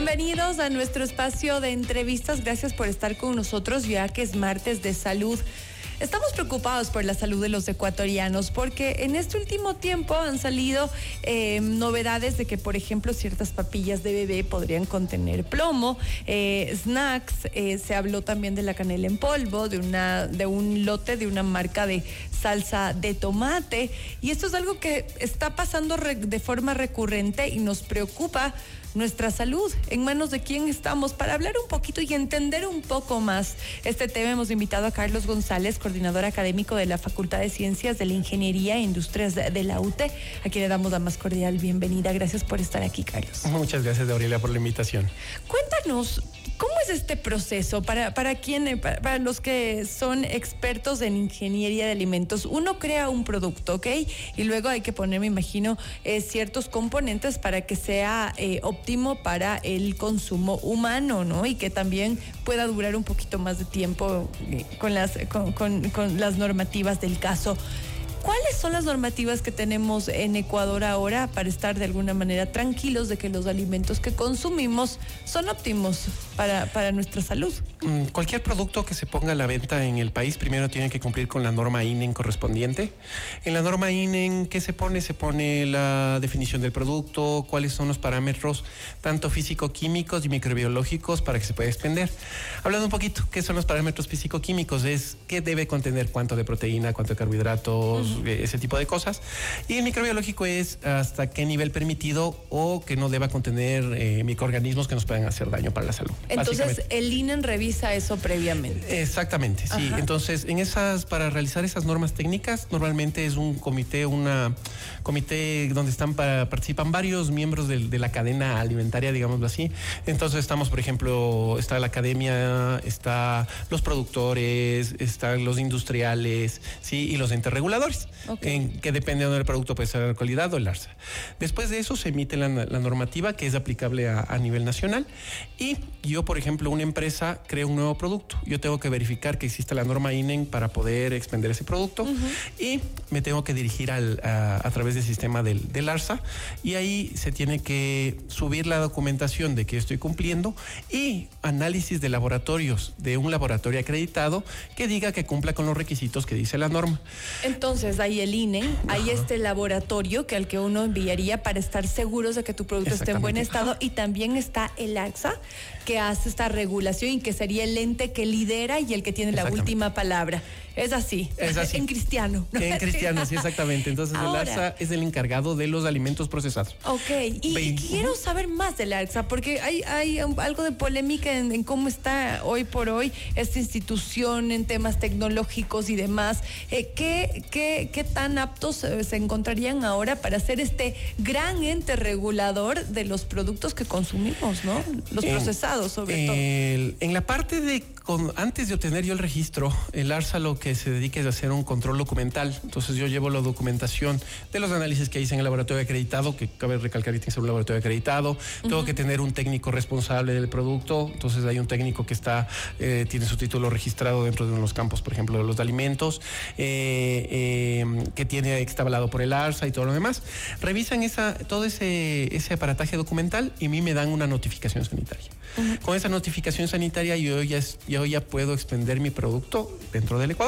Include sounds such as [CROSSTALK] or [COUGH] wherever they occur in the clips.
Bienvenidos a nuestro espacio de entrevistas. Gracias por estar con nosotros ya que es martes de salud. Estamos preocupados por la salud de los ecuatorianos porque en este último tiempo han salido eh, novedades de que, por ejemplo, ciertas papillas de bebé podrían contener plomo, eh, snacks, eh, se habló también de la canela en polvo, de, una, de un lote de una marca de salsa de tomate y esto es algo que está pasando de forma recurrente y nos preocupa nuestra salud, en manos de quién estamos. Para hablar un poquito y entender un poco más este tema, hemos invitado a Carlos González, coordinador académico de la Facultad de Ciencias de la Ingeniería e Industrias de la UTE, a quien le damos la más cordial bienvenida. Gracias por estar aquí, Carlos. Muchas gracias, Aurelia, por la invitación. Cuéntanos, ¿Cómo es este proceso para, para, para, los que son expertos en ingeniería de alimentos? Uno crea un producto, ¿ok? Y luego hay que poner, me imagino, eh, ciertos componentes para que sea eh, óptimo para el consumo humano, ¿no? Y que también pueda durar un poquito más de tiempo eh, con, las, con, con las normativas del caso. ¿Cuáles son las normativas que tenemos en Ecuador ahora para estar de alguna manera tranquilos de que los alimentos que consumimos son óptimos para, para nuestra salud? Mm, cualquier producto que se ponga a la venta en el país primero tiene que cumplir con la norma INEN correspondiente. En la norma INEN, ¿qué se pone? Se pone la definición del producto, cuáles son los parámetros tanto físico-químicos y microbiológicos para que se pueda expender. Hablando un poquito, ¿qué son los parámetros físico-químicos? Es qué debe contener cuánto de proteína, cuánto de carbohidratos, ese tipo de cosas. Y el microbiológico es hasta qué nivel permitido o que no deba contener eh, microorganismos que nos puedan hacer daño para la salud. Entonces, el INEN revisa eso previamente. Exactamente, sí. Entonces, en esas, para realizar esas normas técnicas, normalmente es un comité, una comité donde están para, participan varios miembros de, la cadena alimentaria, digámoslo así. Entonces, estamos, por ejemplo, está la academia, está los productores, están los industriales, sí, y los entes reguladores que depende del producto puede ser la calidad o el ARSA. Después de eso se emite la, normativa que es aplicable a, nivel nacional y yo, por ejemplo, una empresa crea un nuevo producto. Yo tengo que verificar que exista la norma INEN para poder expender ese producto y me tengo que dirigir a, través del sistema del, del ARSA y ahí se tiene que subir la documentación de que estoy cumpliendo y análisis de laboratorios de un laboratorio acreditado que diga que cumpla con los requisitos que dice la norma. Entonces, hay el INE, hay este laboratorio que al que uno enviaría para estar seguros de que tu producto esté en buen estado. Y también está el AXA que hace esta regulación y que sería el ente que lidera y el que tiene la última palabra. Es así. Es así. En cristiano. En cristiano, sí, exactamente. Entonces el AXA es el encargado de los alimentos procesados. Ok. Y, quiero saber más del AXA porque hay, hay algo de polémica en, cómo está hoy por hoy esta institución en temas tecnológicos y demás. Eh, ¿qué, qué, qué, tan aptos se encontrarían ahora para ser este gran ente regulador de los productos que consumimos, ¿no? Los procesados, sobre todo. En la parte de antes de obtener yo el registro, el ARSA lo que se dedica es a hacer un control documental. Entonces yo llevo la documentación de los análisis que hice en el laboratorio acreditado, que cabe recalcar que tiene que ser un laboratorio acreditado. Tengo que tener un técnico responsable del producto. Entonces hay un técnico que está, eh, tiene su título registrado dentro de los campos, por ejemplo, de los alimentos, eh, eh, que tiene, que está avalado por el ARSA y todo lo demás. Revisan esa, todo ese, ese aparataje documental y a mí me dan una notificación sanitaria. Con esa notificación sanitaria yo ya, yo ya puedo expender mi producto dentro del Ecuador,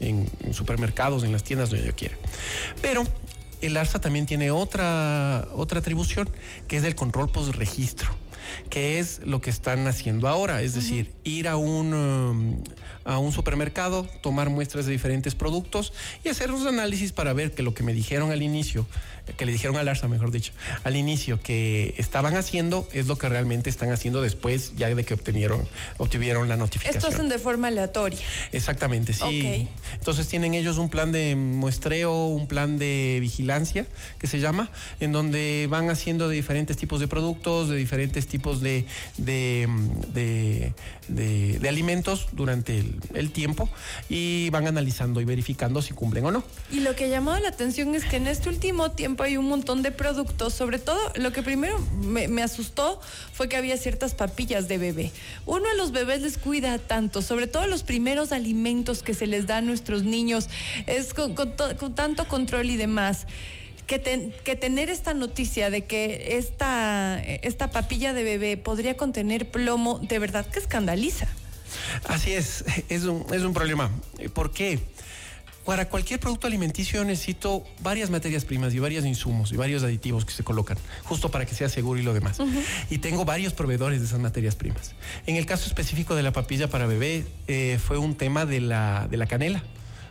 en, supermercados, en las tiendas donde yo quiera. Pero el ARSA también tiene otra, otra atribución, que es el control post-registro que es lo que están haciendo ahora, es decir, ir a un, um, a un supermercado, tomar muestras de diferentes productos y hacer unos análisis para ver que lo que me dijeron al inicio, que le dijeron al ARSA, mejor dicho, al inicio que estaban haciendo es lo que realmente están haciendo después ya de que obtuvieron, obtuvieron la notificación. Esto hacen de forma aleatoria. Exactamente, sí. Entonces tienen ellos un plan de muestreo, un plan de vigilancia que se llama, en donde van haciendo de diferentes tipos de productos, de diferentes tipos de, de, de, alimentos durante el, el, tiempo y van analizando y verificando si cumplen o no. Y lo que ha llamado la atención es que en este último tiempo hay un montón de productos, sobre todo lo que primero me, asustó fue que había ciertas papillas de bebé. Uno a los bebés les cuida tanto, sobre todo los primeros alimentos que se les da a nuestros niños, es con, con tanto control y demás. que, que tener esta noticia de que esta, esta papilla de bebé podría contener plomo, de verdad que escandaliza. Así es, es un, es un problema. ¿Por qué? Para cualquier producto alimenticio necesito varias materias primas y varios insumos y varios aditivos que se colocan, justo para que sea seguro y lo demás. Y tengo varios proveedores de esas materias primas. En el caso específico de la papilla para bebé, eh, fue un tema de la, de la canela,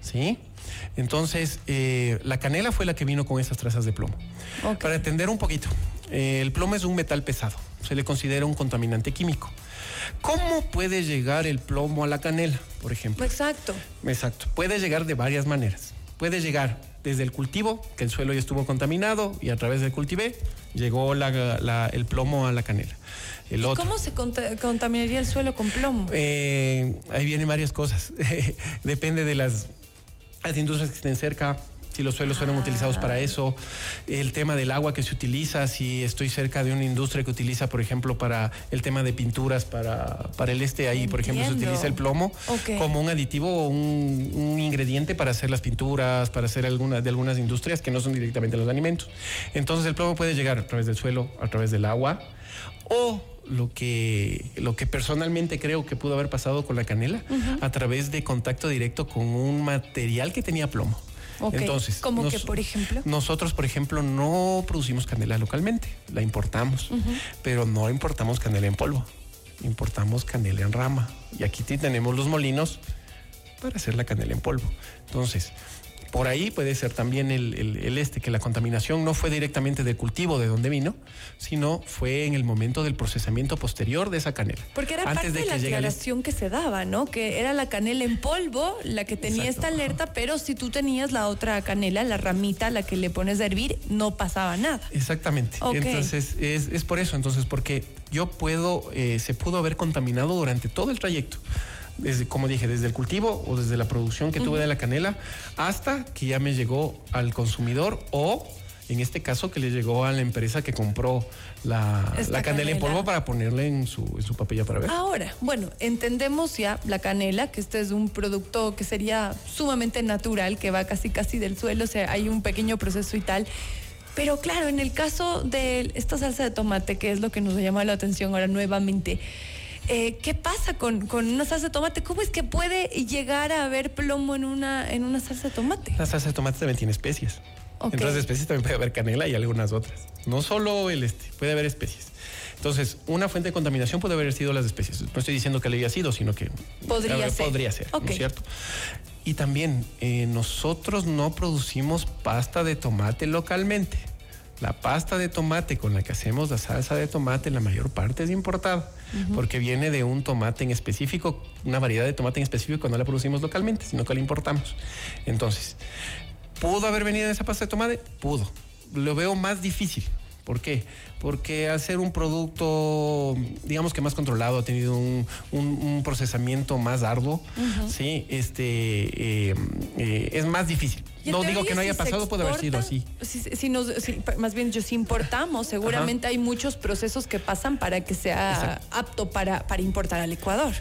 ¿sí? Entonces, eh, la canela fue la que vino con esas trazas de plomo. Para entender un poquito, el plomo es un metal pesado, se le considera un contaminante químico. ¿Cómo puede llegar el plomo a la canela, por ejemplo? Exacto. Exacto. Puede llegar de varias maneras. Puede llegar desde el cultivo, que el suelo ya estuvo contaminado y a través del cultivé llegó el plomo a la canela. ¿Y ¿Cómo se contaminaría el suelo con plomo? Eh, ahí vienen varias cosas. [LAUGHS] Depende de las, las industrias que estén cerca, si los suelos fueron utilizados para eso, el tema del agua que se utiliza, si estoy cerca de una industria que utiliza, por ejemplo, para el tema de pinturas, para, para el este ahí, por ejemplo, se utiliza el plomo como un aditivo o un, ingrediente para hacer las pinturas, para hacer algunas de algunas industrias que no son directamente los alimentos. Entonces el plomo puede llegar a través del suelo, a través del agua o lo que, lo que personalmente creo que pudo haber pasado con la canela a través de contacto directo con un material que tenía plomo. Entonces, ¿Cómo que, por ejemplo? Nosotros, por ejemplo, no producimos canela localmente, la importamos, pero no importamos canela en polvo, importamos canela en rama. Y aquí tenemos los molinos para hacer la canela en polvo. Entonces, por ahí puede ser también el, este, que la contaminación no fue directamente del cultivo de donde vino, sino fue en el momento del procesamiento posterior de esa canela. Porque era parte de, la aclaración que se daba, ¿no? Que era la canela en polvo la que tenía esta alerta, pero si tú tenías la otra canela, la ramita, la que le pones a hervir, no pasaba nada. Exactamente. Entonces, es, por eso, entonces, porque yo puedo, eh, se pudo haber contaminado durante todo el trayecto desde, como dije, desde el cultivo o desde la producción que tuve de la canela hasta que ya me llegó al consumidor o en este caso que le llegó a la empresa que compró la, canela, en polvo para ponerle en su, en su papilla para ver. Ahora, bueno, entendemos ya la canela, que este es un producto que sería sumamente natural, que va casi casi del suelo, o sea, hay un pequeño proceso y tal. Pero claro, en el caso de esta salsa de tomate, que es lo que nos llama la atención ahora nuevamente, eh, ¿Qué pasa con, una salsa de tomate? ¿Cómo es que puede llegar a haber plomo en una, en una salsa de tomate? La salsa de tomate también tiene especies. Okay. Entre las especies también puede haber canela y algunas otras. No solo el este, puede haber especies. Entonces, una fuente de contaminación puede haber sido las especies. No estoy diciendo que le haya sido, sino que podría ser. Podría ser, ¿no es cierto? Y también, eh, nosotros no producimos pasta de tomate localmente. La pasta de tomate con la que hacemos la salsa de tomate, la mayor parte es importada, porque viene de un tomate en específico, una variedad de tomate en específico, no la producimos localmente, sino que la importamos. Entonces, ¿pudo haber venido esa pasta de tomate? Pudo. Lo veo más difícil. ¿Por qué? Porque ser un producto, digamos que más controlado, ha tenido un, procesamiento más arduo, ¿sí? Este, eh, eh, es más difícil. No digo que no haya pasado, puede haber sido así. Si, nos, más bien, si importamos, seguramente hay muchos procesos que pasan para que sea apto para, para importar al Ecuador.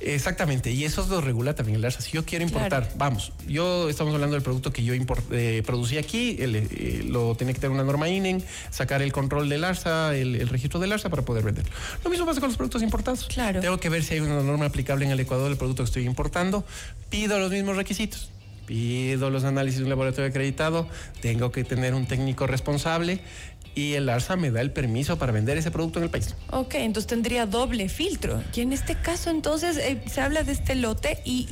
Exactamente, y eso lo regula también el ARSA. Si yo quiero importar, vamos, yo estamos hablando del producto que yo eh, producí aquí, eh, lo tiene que tener una norma INEN, sacar el control del ARSA, el, registro del ARSA para poder venderlo. Lo mismo pasa con los productos importados. Claro. Tengo que ver si hay una norma aplicable en el Ecuador del producto que estoy importando, pido los mismos requisitos pido los análisis de un laboratorio acreditado, tengo que tener un técnico responsable y el ARSA me da el permiso para vender ese producto en el país. Ok, entonces tendría doble filtro. Y en este caso, entonces, eh, se habla de este lote y,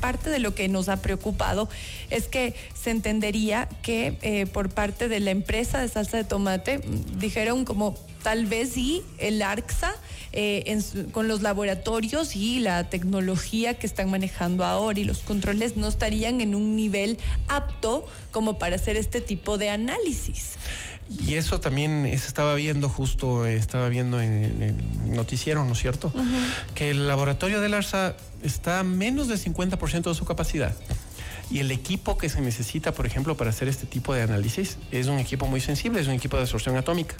parte de lo que nos ha preocupado es que se entendería que eh, por parte de la empresa de salsa de tomate dijeron como tal vez sí el ARSA eh, con los laboratorios y la tecnología que están manejando ahora y los controles no estarían en un nivel apto como para hacer este tipo de análisis. Y eso también se estaba viendo justo, estaba viendo en, el noticiero, ¿no es cierto? Que el laboratorio del ARSA está a menos del 50% de su capacidad. Y el equipo que se necesita, por ejemplo, para hacer este tipo de análisis es un equipo muy sensible, es un equipo de absorción atómica,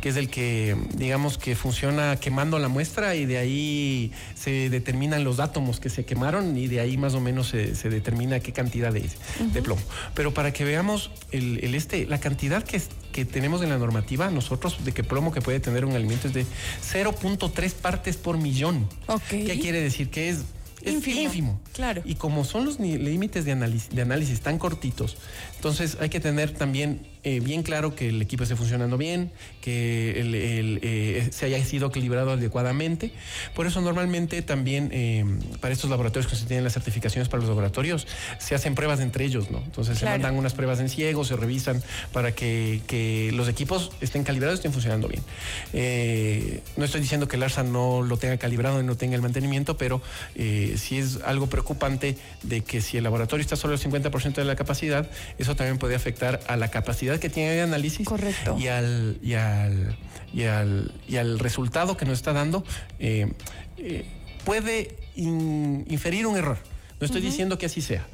que es el que, digamos, que funciona quemando la muestra y de ahí se determinan los átomos que se quemaron y de ahí más o menos se, determina qué cantidad de, de, plomo. Pero para que veamos el, este, la cantidad que, que tenemos en la normativa, nosotros, de que plomo que puede tener un alimento es de 0.3 partes por millón. ¿Qué quiere decir? Que es es ínfimo. Claro. Y como son los límites de análisis, de análisis tan cortitos, entonces hay que tener también eh, bien claro que el equipo esté funcionando bien, que el, eh, se haya sido equilibrado adecuadamente. Por eso normalmente también eh, para estos laboratorios que se tienen las certificaciones para los laboratorios, se hacen pruebas entre ellos, ¿no? Entonces se mandan unas pruebas en ciego, se revisan para que, que los equipos estén calibrados, estén funcionando bien. no estoy diciendo que el ARSA no lo tenga calibrado y no tenga el mantenimiento, pero sí es algo preocupante de que si el laboratorio está solo al 50% de la capacidad, eso también puede afectar a la capacidad que tiene de análisis Correcto. Y, al, y, al, y, al, y al resultado que nos está dando, eh, eh, puede inferir un error. No estoy diciendo que así sea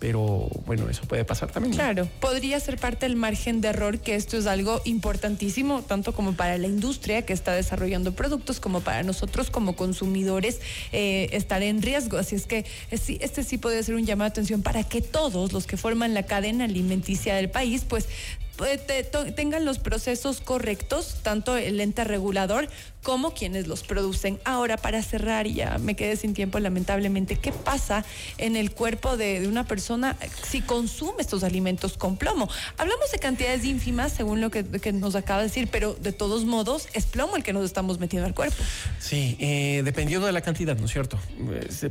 pero bueno, eso puede pasar también. Claro, podría ser parte del margen de error, que esto es algo importantísimo, tanto como para la industria que está desarrollando productos, como para nosotros como consumidores eh, estar en riesgo. Así es que este sí puede ser un llamado de atención para que todos los que forman la cadena alimenticia del país, pues tengan los procesos correctos, tanto el ente regulador como quienes los producen. Ahora, para cerrar, ya me quedé sin tiempo lamentablemente, ¿qué pasa en el cuerpo de, una persona si consume estos alimentos con plomo? Hablamos de cantidades ínfimas, según lo que, nos acaba de decir, pero de todos modos es plomo el que nos estamos metiendo al cuerpo. Sí, eh, dependiendo de la cantidad, ¿no es cierto?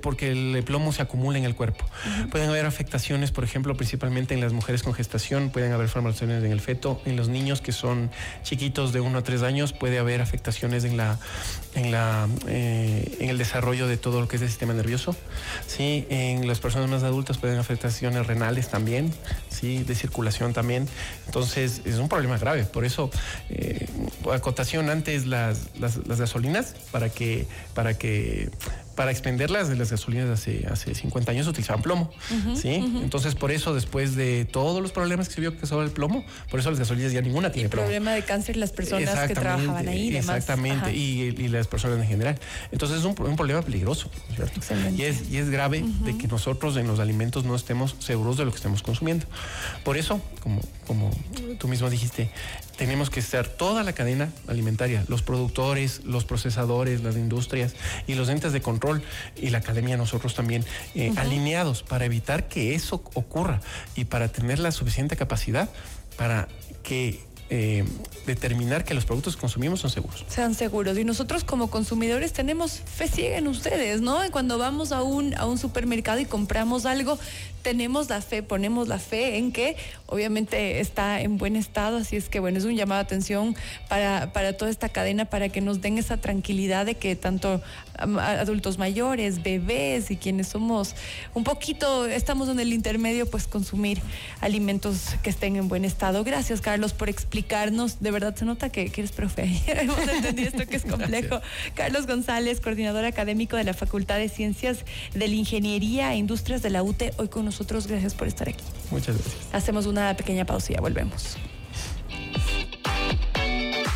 Porque el plomo se acumula en el cuerpo. Pueden haber afectaciones, por ejemplo, principalmente en las mujeres con gestación, pueden haber formaciones en el feto, en los niños que son chiquitos de 1 a 3 años, puede haber afectaciones en en, la, eh, en el desarrollo de todo lo que es el sistema nervioso. ¿sí? En las personas más adultas pueden afectaciones renales también, ¿sí? de circulación también. Entonces es un problema grave. Por eso, eh, acotación antes las, las, las gasolinas para que, para que para expenderlas de las gasolinas hace, hace 50 años utilizaban plomo. ¿sí? Entonces, por eso, después de todos los problemas que se vio que sobre el plomo, por eso las gasolinas ya ninguna tiene plomo. El problema de cáncer, las personas que trabajaban ahí. Exactamente, y, y, las personas en general. Entonces, es un, un problema peligroso, ¿cierto? Y es, y es grave de que nosotros en los alimentos no estemos seguros de lo que estemos consumiendo. Por eso, como, como tú mismo dijiste, tenemos que estar toda la cadena alimentaria, los productores, los procesadores, las industrias y los entes de control y la academia nosotros también eh, alineados para evitar que eso ocurra y para tener la suficiente capacidad para que eh, determinar que los productos que consumimos son seguros. Sean seguros. Y nosotros como consumidores tenemos fe ciega en ustedes, ¿no? Cuando vamos a un, a un supermercado y compramos algo, tenemos la fe, ponemos la fe en que obviamente está en buen estado, así es que bueno, es un llamado de atención para, para toda esta cadena, para que nos den esa tranquilidad de que tanto adultos mayores, bebés y quienes somos un poquito, estamos en el intermedio, pues consumir alimentos que estén en buen estado. Gracias Carlos por explicarnos, de verdad se nota que, eres profe, [LAUGHS] hemos entendido esto que es complejo. Carlos González, coordinador académico de la Facultad de Ciencias de la Ingeniería e Industrias de la UTE, hoy con nosotros. Gracias por estar aquí. Muchas gracias. Hacemos una pequeña pausa y ya volvemos.